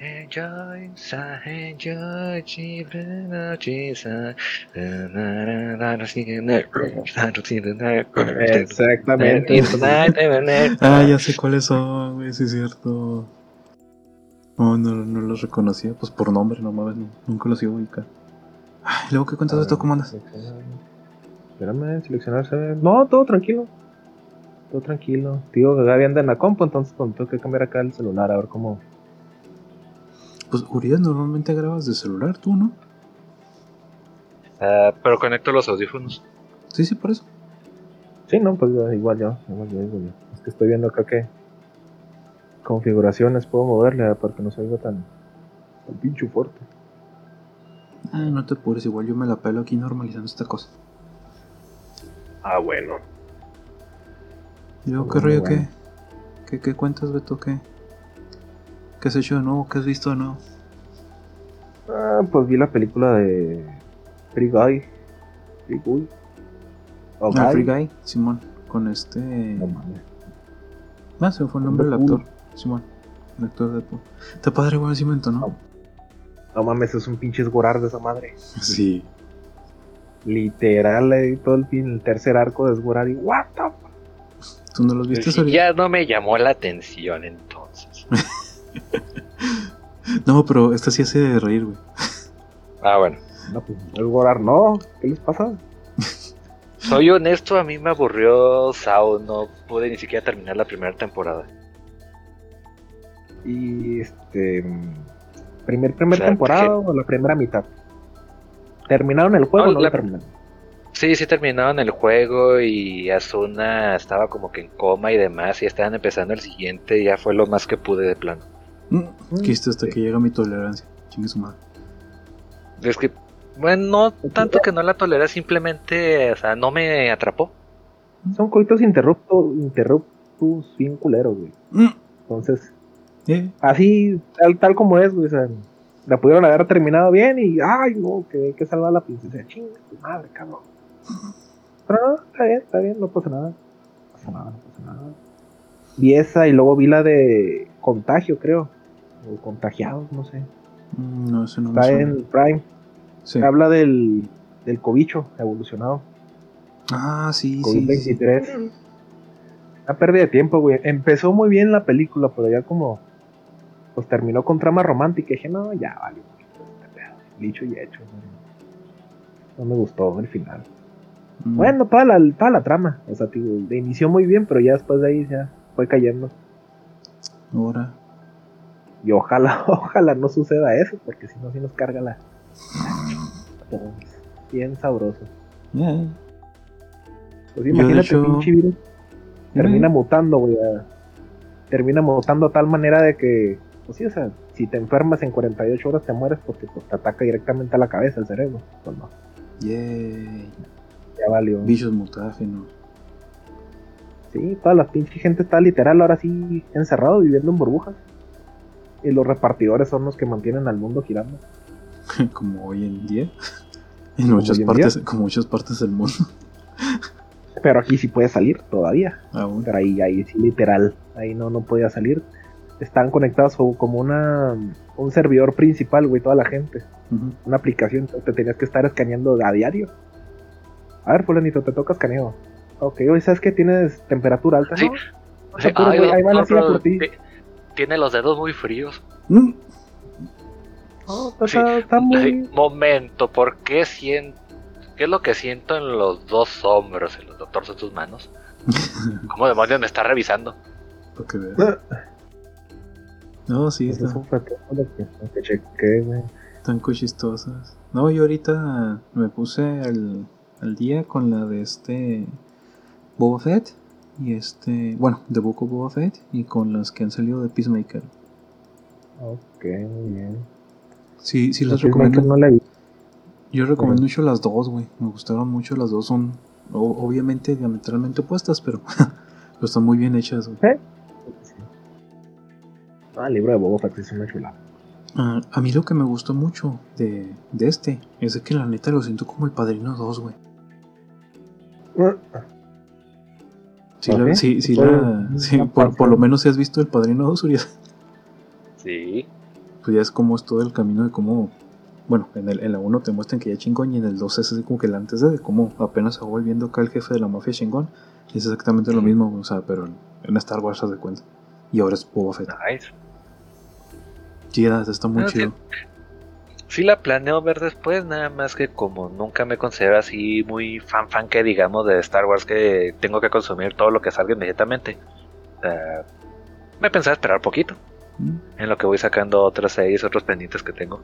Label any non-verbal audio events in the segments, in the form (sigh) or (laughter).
Enjoy, sa, enjoy, Exactamente. Ah, ya sé cuáles son, güey, sí es cierto. No, no, no los reconocía, pues por nombre, no mames, no- nunca los iba a ubicar. Ay, luego, ¿qué cuentas de esto? ¿Cómo andas? Espérame, seleccionarse. No, todo tranquilo. Todo tranquilo. Tío, Gaby anda en la compu, entonces tengo que cambiar acá el celular a ver cómo. Pues, Urias, normalmente grabas de celular, tú, ¿no? Ah, pero conecto los audífonos. Sí, sí, por eso. Sí, no, pues igual yo, igual yo, igual yo. Es que estoy viendo acá que configuraciones puedo moverle para que no se oiga tan, tan pincho fuerte. Ah, no te apures, igual yo me la pelo aquí normalizando esta cosa. Ah, bueno. ¿Y luego qué rollo? bueno. ¿Qué, qué, qué cuentas, Beto? ¿Qué, ¿Qué has hecho de nuevo? ¿Qué has visto de nuevo? Ah, pues vi la película de Free Guy. Free Guy. Ah. Free Guy, Simón, con este... No mames. Ah, se me fue el nombre del actor, Simón, el actor de Deadpool. Está padre, güey, el cimento, ¿no? No mames, es un pinche esgorar de esa madre. Sí. Literal, eh, todo el, fin, el tercer arco de esgorar y what the fuck? ¿Tú no los viste, ya no me llamó la atención entonces. (laughs) No, pero esta sí hace reír, güey. Ah, bueno. No, pues esgorar no. ¿Qué les pasa? Soy honesto, a mí me aburrió Sao, no pude ni siquiera terminar la primera temporada. Y este. Primer, primer O sea, temporada que- o la primera mitad. ¿Terminaron el juego No, o no la- la terminaron? Sí, sí terminaron el juego y Asuna estaba como que en coma y demás y estaban empezando el siguiente y ya fue lo más que pude de plano. Mm, Quiste hasta que llega mi tolerancia. Chingue su madre. Es que, bueno, no tanto que no la toleré, simplemente, o sea, no me atrapó. Son coitos interruptos, interruptus bien culeros, güey. Mm, Entonces, eh, así, tal, tal como es, güey. O sea, la pudieron haber terminado bien y, ay, no, que hay que salvar a la princesa. Chinga tu madre, cabrón. Pero no, está bien, está bien, no pasa nada. No pasa nada, no pasa nada. Vi esa y luego vi la de Contagio, creo. O Contagiados, no sé. mm, no, eso no me Está suena. en Prime. Sí. Habla del, del cobicho evolucionado. Ah, sí, sí. sí. COVID-23. Una pérdida de tiempo, güey. Empezó muy bien la película, pero ya como. Pues terminó con trama romántica. Y dije, no, ya vale. Dicho y hecho. No, No me gustó el final. Mm, Bueno, toda la, toda la trama. O sea, tío, inició muy bien, pero ya después de ahí ya fue cayendo. Ahora. Y ojalá, (laughs) ojalá no suceda eso, porque si no, sí nos carga la. (laughs) Bien sabroso. Yeah. Pues imagínate, hecho- pinche virus. Termina Mm. mutando, güey. Termina mutando a tal manera de que, pues sí, o sea, si te enfermas en 48 horas te mueres porque pues, te ataca directamente a la cabeza, el cerebro. Pues no, Yay. ya valió. Bichos mutágenos. Sí, toda la pinche gente está literal ahora sí encerrado, viviendo en burbujas. Y los repartidores son los que mantienen al mundo girando. (laughs) como hoy en día. En Como muchas hoy en partes, como muchas partes del mundo. (laughs) Pero aquí sí puede salir todavía. Aún. Pero ahí, ahí sí literal, ahí no, no podía salir. Están conectados como una un servidor principal, güey, toda la gente. Una aplicación, te tenías que estar escaneando a diario. A ver, fulanito, te toca escaneo. Ok, oye, ¿sabes que tienes temperatura alta? Sí. No, no Sí, apures, ay, güey, ahí va la doctor, silla por ti. ti- Tiene los dedos muy fríos. Mm, No, está, Sí. está Ay, muy... momento, ¿por qué siento? ¿Qué es lo que siento en los dos hombros, en los doctores de tus manos? (laughs) ¿Cómo demonios me está revisando? (laughs) No, sí, Pues está- que, güey. están chistosas. No, yo ahorita me puse al, al día con la de este Boba Fett y este, bueno, de Book of Boba Fett y con las que han salido de Peacemaker. Ok, muy bien. Sí, sí La las recomiendo. no la vi. Yo recomiendo mucho las dos, güey. Me gustaron mucho las dos. Son o- obviamente diametralmente opuestas, pero, pero (laughs) están muy bien hechas, güey. Ah, el libro de Boba Fett es una chulada. Ah, a mí lo que me gustó mucho de, de este es de que la neta lo siento como el Padrino 2, güey. Sí, la- sí, sí, la- sí, por, por lo menos si has visto el Padrino 2, Urias. Sí. pues ya es como es todo el camino de cómo. Bueno, en, el, en la 1 te muestran que ya chingón y en el 2 es así como que el antes de cómo apenas se va volviendo acá el jefe de la mafia chingón. Y es exactamente lo mismo, o sea, pero en, en Star Wars se de cuenta. Y ahora es Boba Fett. Nice. Sí, está muy chido. Sí la planeo ver después, nada más que como nunca me considero así muy fan fan que digamos de Star Wars que tengo que consumir todo lo que salga inmediatamente. me pensaba esperar poquito Mm. en lo que voy sacando otras series, otros pendientes que tengo.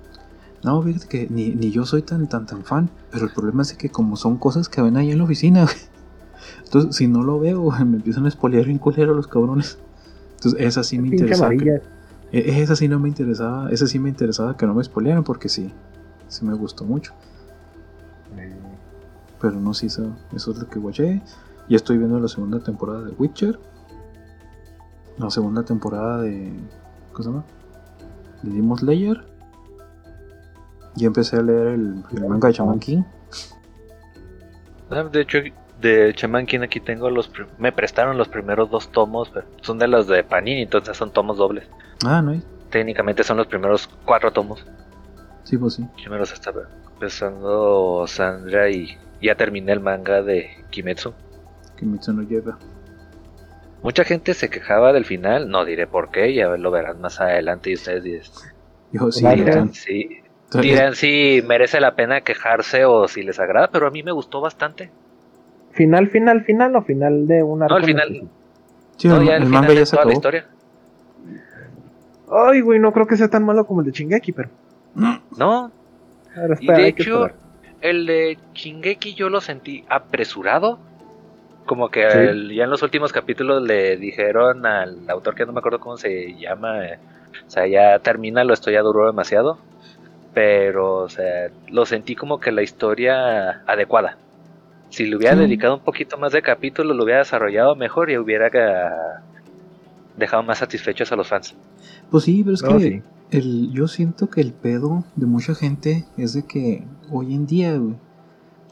No, fíjate que ni, ni yo soy tan tan tan fan, pero el problema es que como son cosas que ven ahí en la oficina, (laughs) entonces si no lo veo, (laughs) me empiezan a espolear bien culero los cabrones. Entonces esa sí me que- e- esa sí no me interesaba, esa sí me interesaba que no me espolearan porque sí, sí me gustó mucho. Pero no sí, eso, eso es lo que watché. Ya estoy viendo la segunda temporada de Witcher. La segunda temporada de. ¿Cómo se llama? De Demon Slayer. Ya empecé a leer el, el manga de Shaman King. Ah, De hecho, de Shaman King aquí tengo los... Me prestaron los primeros dos tomos, pero son de los de Panini, entonces son tomos dobles. Ah, no hay. Técnicamente son los primeros cuatro tomos. Sí, pues sí. Yo me los estaba empezando Sandra y ya terminé el manga de Kimetsu. Kimetsu no lleva. Mucha gente se quejaba del final, no diré por qué, ya lo verán más adelante y ustedes dirán, Yo sí, dirán si merece la pena quejarse o si les agrada, pero a mí me gustó bastante. Final, final, final o final de una No, el final, Sí, no, el, ya el el manga final ya de se toda la acabó. historia. Ay, güey, no creo que sea tan malo como el de Shingeki, pero. (clears throat) No, Ahora y espera, de hay que hecho, el de Shingeki yo lo sentí apresurado. Como que Sí. el- ya en los últimos capítulos le dijeron al autor que no me acuerdo cómo se llama, eh, o sea, ya termina, lo estoy ya duró demasiado, pero, o sea, lo sentí como que la historia adecuada. Si le hubiera Sí. dedicado un poquito más de capítulos, lo hubiera desarrollado mejor y hubiera eh, dejado más satisfechos a los fans. Pues sí, pero es No, que sí. el, yo siento que el pedo de mucha gente es de que hoy en día, güey,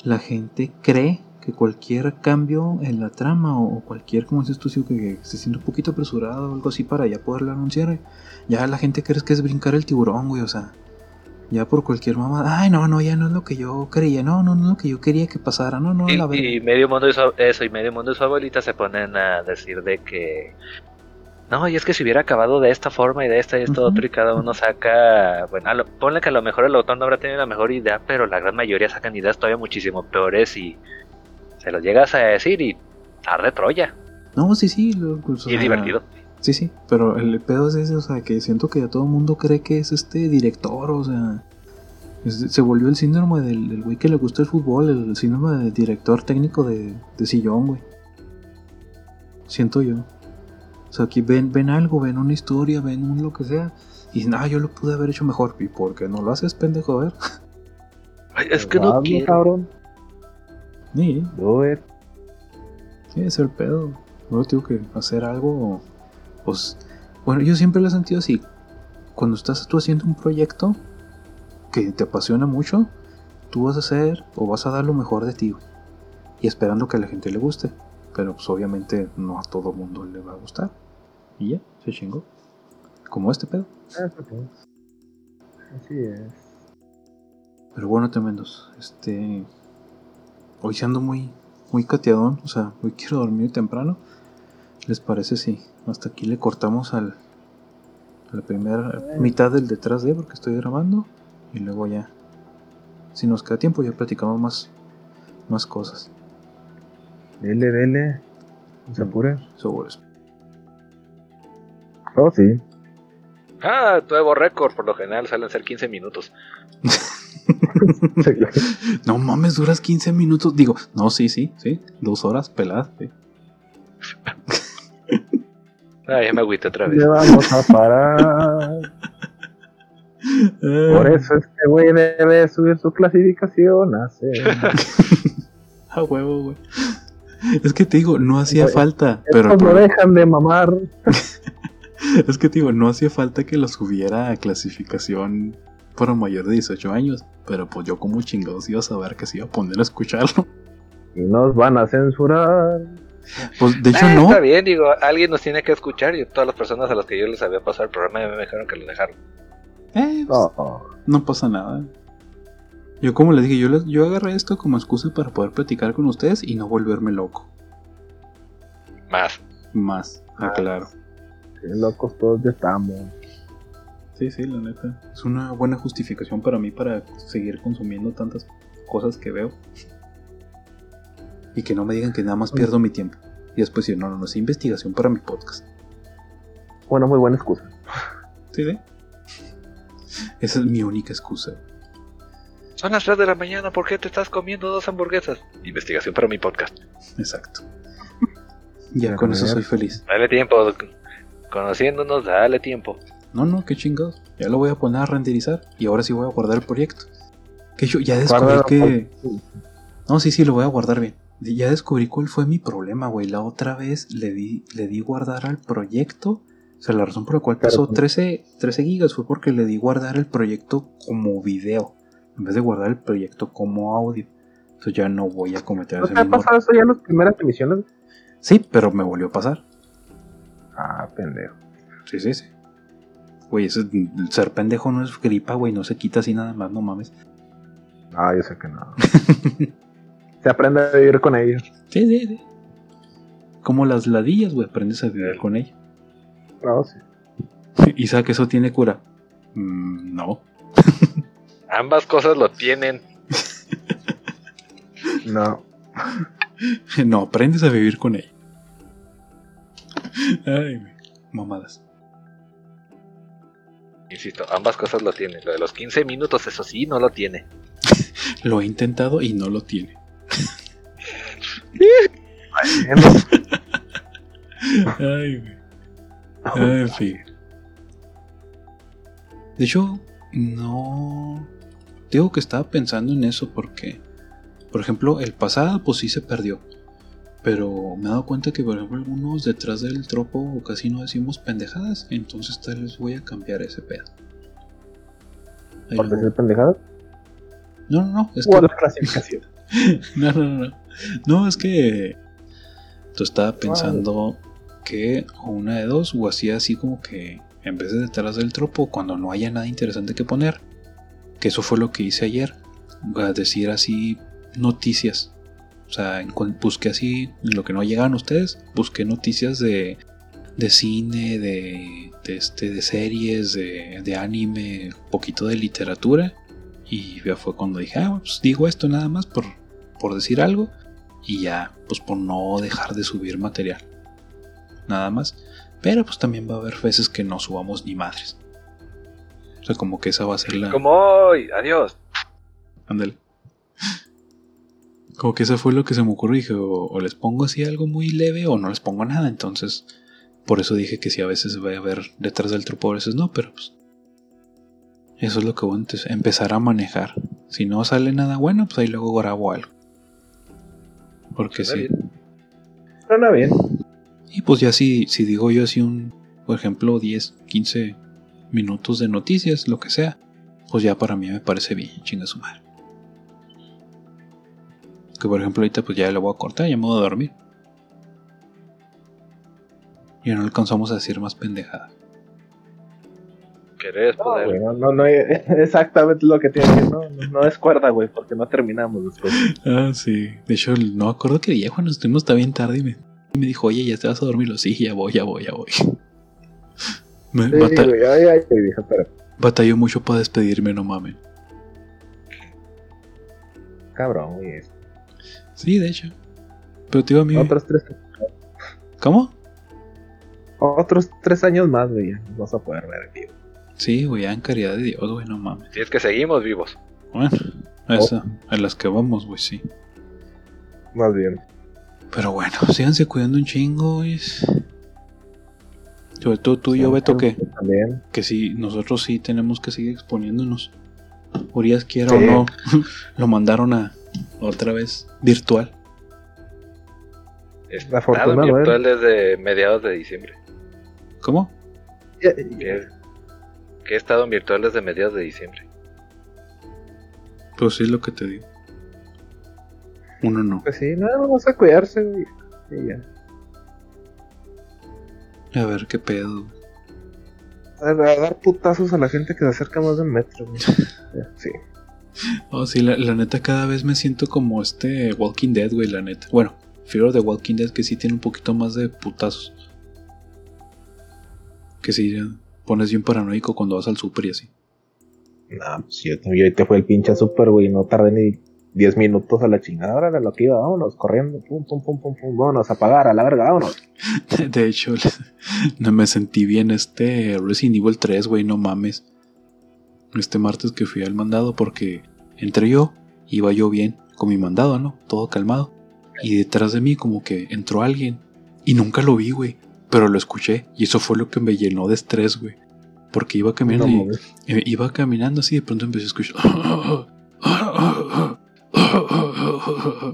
la gente cree que cualquier cambio en la trama o, cualquier, como dices tú, que se siente un poquito apresurado o algo así para ya poderlo anunciar, ya la gente cree que es brincar el tiburón, güey, o sea, ya por cualquier mamada, ay, no, no, ya no es lo que yo creía, no, no, no es lo que yo quería que pasara, no, no, Y, la verdad. y medio mundo y su, eso, y medio mundo y su abuelita se ponen a decir de que no, y es que si hubiera acabado de esta forma y de esta y esto Ujú. otro y cada uno saca, bueno, a lo- ponle que a lo mejor el autor no habrá tenido la mejor idea, pero la gran mayoría sacan ideas todavía muchísimo peores y se los llegas a decir y tarde Troya. No, sí, sí, lo- pues, y es divertido. Sí, sí, pero el pedo es ese, o sea, que siento que ya todo el mundo cree que es este director, o sea, es- se volvió el síndrome del, del güey que le gusta el fútbol, el síndrome del director técnico de, de sillón, güey. Siento yo. O sea, aquí ven, ven algo, ven una historia, ven un lo que sea, y nada, yo lo pude haber hecho mejor, ¿y por qué no lo haces, pendejo? A ver. (laughs) Ay, es que no quiero. cabrón. Sí, Do it. Sí, es el pedo. Luego tengo que hacer algo. Pues. Bueno, yo siempre lo he sentido así. Cuando estás tú haciendo un proyecto que te apasiona mucho, tú vas a hacer o vas a dar lo mejor de ti. Y esperando que a la gente le guste. Pero pues obviamente no a todo mundo le va a gustar. Y ya, se chingó. Como este pedo. Sí. Así es. Pero bueno, tremendos. Este. Hoy se ando muy, muy cateadón. O sea, hoy quiero dormir temprano. ¿Les parece si hasta aquí le cortamos al, a la primera mitad del detrás de porque estoy grabando? Y luego ya. Si nos queda tiempo, ya platicamos más, más cosas Dele, dele. No se apure. sobre eso. Oh, sí. Ah, nuevo récord, por lo general suelen ser 15 minutos. (laughs) (laughs) No mames, duras 15 minutos. Digo, no, sí, sí, sí. Dos horas peladas. sí. (laughs) Ah, ya me agüité otra vez. Le vamos a parar. Por eso este güey debe subir su clasificación (laughs) a huevo, güey. Es que te digo, no hacía falta. Pero no problema- dejan de mamar. (laughs) Es que te digo, no hacía falta que lo subiera a clasificación para mayor de 18 años. Pero pues yo como chingados iba a saber que se iba a poner a escucharlo. Y nos van a censurar. Pues de hecho Ah, no. Está bien, digo, alguien nos tiene que escuchar y todas las personas a las que yo les había pasado el programa me dijeron que lo dejaron. Eh, pues, No, no. no pasa nada. Yo como les dije, yo, les- yo agarré esto como excusa para poder platicar con ustedes y no volverme loco. Más. Más, Ah. aclaro. Qué locos todos ya estamos. Sí, sí, la neta. Es una buena justificación para mí para seguir consumiendo tantas cosas que veo. Y que no me digan que nada más pierdo mi tiempo. Y después decir, no, no, no, es investigación para mi podcast. Bueno, muy buena excusa. Sí, sí. Esa es mi única excusa. Son las 3 de la mañana, ¿por qué te estás comiendo dos hamburguesas? Investigación para mi podcast. Exacto. Ya Pero con eso soy feliz. Dale tiempo. Conociéndonos, dale tiempo. No, no, qué chingados. Ya lo voy a poner a renderizar. Y ahora sí voy a guardar el proyecto. Que yo ya descubrí Guárdalo, que. No, sí, sí, lo voy a guardar bien. Ya descubrí cuál fue mi problema, güey. La otra vez le di, le di guardar al proyecto. O sea, la razón por la cual pues- 13, 13 gigas fue porque le di guardar el proyecto como video. En vez de guardar el proyecto como audio. Entonces ya no voy a cometer ¿No ese te ha mismo pasado eso ya en las primeras emisiones? Sí, pero me volvió a pasar. Ah, pendejo. Sí, sí, sí. Güey, ese- ser pendejo no es gripa, güey. No se quita así nada más, no mames. Ah, yo sé que no. (laughs) Se aprende a vivir con ellos. Sí, sí, sí. Como las ladillas, güey. Aprendes a vivir con ella. Claro, sí. (laughs) Isaac, ¿eso tiene cura? Mm, no. (laughs) Ambas cosas lo tienen. (laughs) No. No, aprendes a vivir con ella. Ay. Mamadas. Insisto, ambas cosas lo tienen. Lo de los 15 minutos, eso sí, no lo tiene. Lo he intentado y no lo tiene. Ay, güey. Ay, en fin. De hecho, no. Digo que estaba pensando en eso porque, por ejemplo, el pasado, pues sí se perdió. Pero me he dado cuenta que, por ejemplo, algunos detrás del tropo casi no decimos pendejadas. Entonces, tal vez voy a cambiar ese pedo. Ahí ¿Por decir pendejadas? No, no, no. Es O que (laughs) la clasificación. (laughs) no, no, no, no. No, es que. Yo estaba pensando que o una de dos, o hacía así como que en vez de detrás del tropo, cuando no haya nada interesante que poner, que eso fue lo que hice ayer, a decir así noticias. O sea, busqué así, en lo que no llegaban ustedes, busqué noticias de, de cine, de, de, este, de series, de, de anime, un poquito de literatura. Y ya fue cuando dije, ah, pues digo esto nada más por, por decir algo. Y ya, pues por no dejar de subir material. Nada más. Pero pues también va a haber veces que no subamos ni madres. O sea, como que esa va a ser la... Como hoy, adiós. Ándale. Como que eso fue lo que se me ocurrió. Dije, o, o les pongo así algo muy leve o no les pongo nada. Entonces, por eso dije que sí, a veces va a haber detrás del trupo, a veces no, pero pues. Eso es lo que voy a empezar a manejar. Si no sale nada bueno, pues ahí luego grabo algo. Porque Suena sí. bien. Suena bien. Y pues ya si, si digo yo así un, por ejemplo, 10, 15 minutos de noticias, lo que sea, pues ya para mí me parece bien, chinga su madre. Que por ejemplo ahorita pues ya lo voy a cortar, ya me voy a dormir. Ya no alcanzamos a decir más pendejada. ¿Querés No, poder? güey, no, no, no, (laughs) exactamente lo que tiene que no, no, no es cuerda, güey, porque no terminamos después. Ah, sí. De hecho, no acuerdo que día cuando estuvimos hasta bien tarde y me, y me dijo, oye, ya te vas a dormir. Lo sí, ya voy, ya voy, ya voy. (laughs) Me Sí, bata- güey, ay, ay, dije, pero, batalló mucho para despedirme, no mames. cabrón, güey. Sí, de hecho. Pero te digo a mí. Otros tres, ¿Cómo? otros tres años más, güey, ya nos vas a poder ver aquí. Sí, güey, ya en caridad de Dios, güey, no mames. Si es que seguimos vivos. Bueno, esa, a las que vamos, güey, sí. Más bien. Pero bueno, síganse cuidando un chingo, güey. Sobre todo tú y yo, Beto, que, También. que sí, nosotros sí tenemos que seguir exponiéndonos. Urias quiera Sí. o no, (laughs) lo mandaron a otra vez virtual. ¿no? virtual desde mediados de diciembre. ¿Cómo? Que, que he estado en virtual desde mediados de diciembre. Pues sí es lo que te digo. Uno no. Pues sí, no, vamos a cuidarse, güey. Y ya. A ver qué pedo. A dar putazos a la gente que se acerca más de un metro, güey. (laughs) Sí. Oh, sí, la, la neta cada vez me siento como este Walking Dead, güey, la neta. Bueno, Fear of the Walking Dead que sí tiene un poquito más de putazos. Que sí, pones bien paranoico cuando vas al super y así. No, pues yo, yo ahorita fue el pinche super, güey, no tardé ni 10 minutos a la chingada, ahora lo que iba, vámonos, corriendo, pum, pum, pum, pum, pum, vámonos, a apagar, a la verga, vámonos. (laughs) De hecho, (laughs) no me sentí bien este Resident Evil 3, güey, no mames. Este martes que fui al mandado porque entré yo, iba yo bien con mi mandado, ¿no? Todo calmado. Y detrás de mí como que entró alguien. Y nunca lo vi, güey. Pero lo escuché. Y eso fue lo que me llenó de estrés, güey. Porque iba caminando No y- eh, iba caminando así y de pronto empecé a escuchar. (laughs)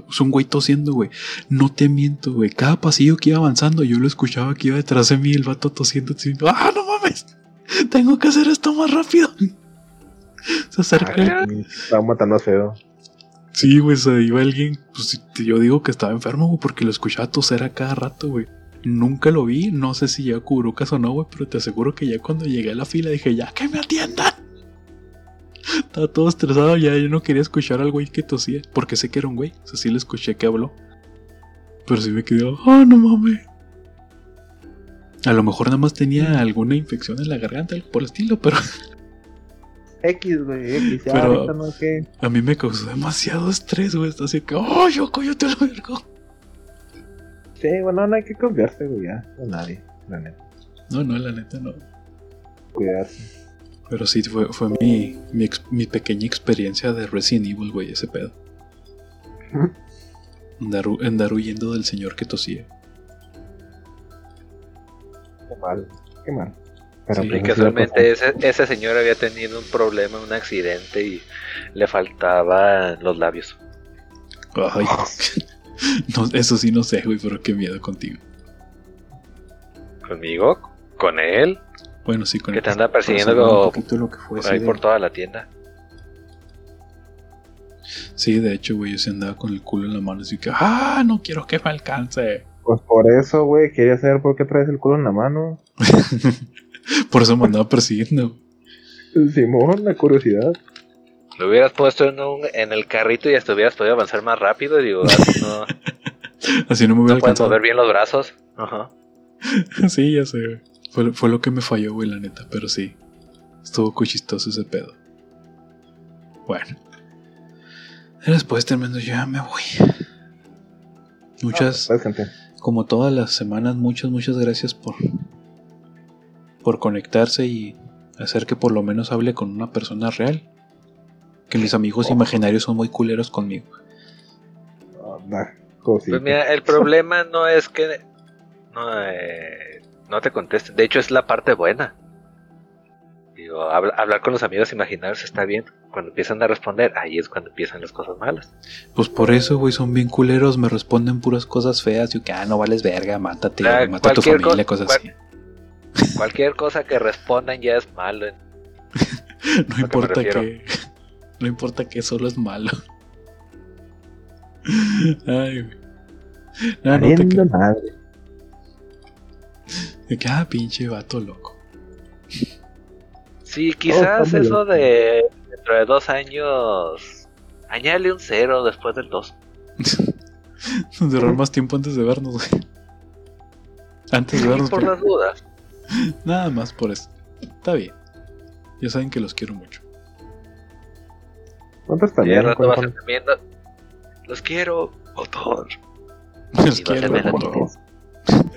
Es un güey tosiendo, güey. No te miento, güey. Cada pasillo que iba avanzando, yo lo escuchaba que iba detrás de mí, el vato tosiendo. ¡Ah, no mames! Tengo que hacer esto más rápido. (laughs) Se acerca. Estaba matando feo. Sí, güey, se iba alguien. Pues yo digo que estaba enfermo, güey, porque lo escuchaba toser a cada rato, güey. Nunca lo vi, no sé si ya cubrucas o no, güey, pero te aseguro que ya cuando llegué a la fila dije, ya que me atiendan. (laughs) Estaba todo estresado, ya yo no quería escuchar al güey que tosía, porque sé que era un güey, o sea, sí le escuché que habló. Pero sí me quedé, oh, no mames. A lo mejor nada más tenía alguna infección en la garganta, algo por el estilo, pero (laughs) X, güey, X, ya Pero- no que. a mí me causó demasiado estrés, güey. Está así que, oh, yo cállate la verga. Sí, bueno, no hay que confiarse, güey, ya. Con nadie, la neta. No, no, la neta no. Cuidarse. Pero sí, fue, fue mi, mi, ex- mi pequeña experiencia de Resident Evil, güey, ese pedo. (laughs) Andar, andar huyendo del señor que tosía. Qué mal, qué mal. Pero Sí, pues, casualmente ese, ese señor había tenido un problema, un accidente y le faltaban los labios. Ay, (laughs) (laughs) no, eso sí no sé, güey, pero qué miedo contigo. ¿Conmigo? ¿Con él? Bueno, sí, con Que el- te anda por persiguiendo poquito lo que fue por ahí de- por toda la tienda. Sí, de hecho, güey, yo sí andaba con el culo en la mano, así que, ah, no quiero que me alcance. Pues por eso, güey, quería saber por qué traes el culo en la mano. (laughs) Por eso me andaba persiguiendo. Simón, la curiosidad. Lo hubieras puesto en, un, en el carrito y hasta hubieras podido avanzar más rápido. y Digo, así no, (laughs) Así no me hubiera no puedes mover bien los brazos. Ajá. (laughs) sí, ya sé, güey. Fue, fue lo que me falló, güey, la neta, pero sí. Estuvo cuchistoso ese pedo. Bueno. Después terminando, ya me voy. Muchas, Pues, como todas las semanas, muchas, muchas gracias por, por conectarse y hacer que por lo menos hable con una persona real. Que mis amigos imaginarios son muy culeros conmigo. Anda, cosita. Pues mira, el problema no es que no, eh, no te contesten. De hecho, es la parte buena. Digo, habla- hablar con los amigos imaginarios está bien. Cuando empiezan a responder, ahí es cuando empiezan las cosas malas. Pues por eso, güey, son bien culeros, me responden puras cosas feas. Y que, ah, no vales verga, mátate, Ah, mata a tu familia, co- cosas cual- así. Cualquier cosa que respondan ya es malo. (laughs) No importa que. No importa que solo es malo. (laughs) Ay, güey. No, no te Valiendo madre. de que, ah, pinche vato loco. Sí, quizás está muy eso loco. de dentro de dos años. Añade un cero después del dos. (laughs) Durar más tiempo antes de vernos, güey. Antes de vernos, por pero- las dudas. (laughs) nada más por eso. Está bien. Ya saben que los quiero mucho. ¿Cuántos también? rato vas a ¿Cuántos- estar viendo. Los quiero, motor. Los Y quiero. mucho. (laughs)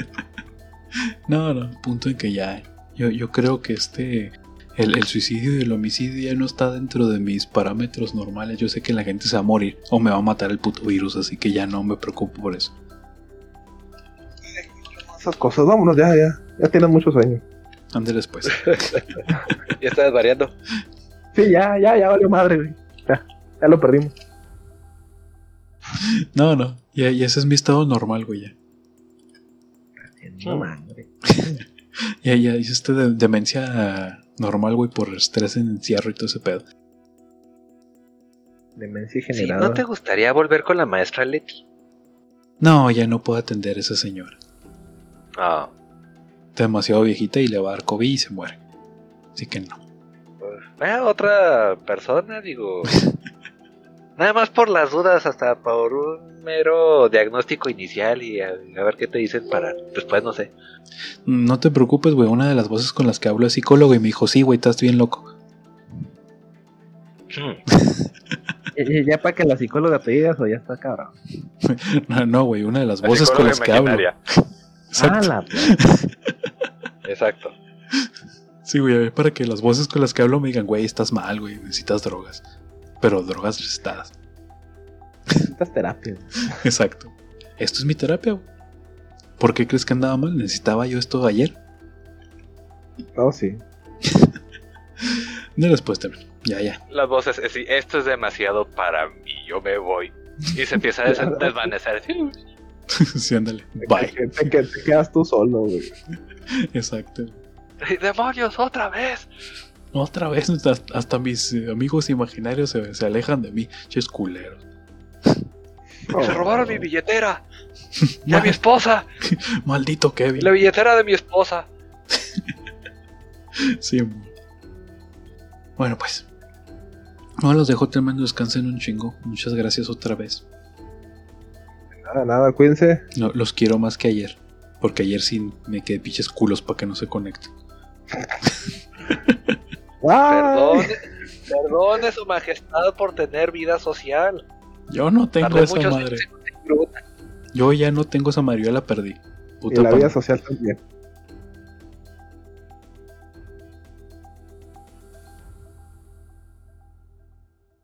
No, no, punto en que ya. Yo, yo creo que este. El, el suicidio y el homicidio ya no está dentro de mis parámetros normales. Yo sé que la gente se va a morir o me va a matar el puto virus, así que ya no me preocupo por eso. Esas cosas, vámonos ya, ya. Ya tienes muchos sueños. Ande después. (laughs) Ya estás variando. Sí, ya, ya, ya valió madre, güey. Ya, lo perdimos. No, no. Ya, ya ese es mi estado normal, güey. Ya, No madre. (laughs) ya, ya hice este de- demencia normal, güey, por estrés en encierro y todo ese pedo. Demencia Sí, generada. ¿No te gustaría volver con la maestra Leti? No, ya no puedo atender a esa señora. Ah, Está demasiado viejita y le va a dar COVID y se muere. Así que no. Pues, eh, otra persona, digo. (laughs) Nada más por las dudas, hasta por un mero diagnóstico inicial y a, a ver qué te dicen para después, no sé. No te preocupes, güey. Una de las voces con las que hablo es psicólogo y me dijo, sí, güey, estás bien loco. Hmm. (laughs) Ya para que la psicóloga te diga eso, ya está cabrón. (laughs) No, no, güey, una de las La voces con las que hablo. (laughs) Exacto. Ah, la. Exacto. Sí, güey, para que las voces con las que hablo me digan, güey, estás mal, güey, necesitas drogas. Pero drogas recetadas. necesitas terapia. (laughs) Exacto. Esto es mi terapia, güey. ¿Por qué crees que andaba mal? ¿Necesitaba yo esto ayer? No, sí. No después también. Ya, ya. Las voces, eh, sí, esto es demasiado para mí, yo me voy. Y se empieza a (laughs) des- desvanecer. (laughs) sí, ándale. Bye. Te, te- te- te quedas tú solo, güey. Exacto. ¡Ay, ¡Demonios, otra vez! Otra vez, (laughs) hasta, hasta mis eh, amigos imaginarios se, se alejan de mí. Ches culeros. ¡Se robaron mi billetera! (laughs) ¡Y a mi esposa! (laughs) Maldito Kevin. ¡La billetera de mi esposa! Sí, amor. Bueno, pues. No los dejo tremendo descansen un chingo. Muchas gracias otra vez. Nada, nada, cuídense. No, los quiero más que ayer. Porque ayer sí me quedé pinches culos para que no se conecten. Perdone, perdone su majestad por tener vida social. Yo no tengo Tardé esa madre. Yo ya no tengo esa Mario, la perdí. Y la pan- vida social también.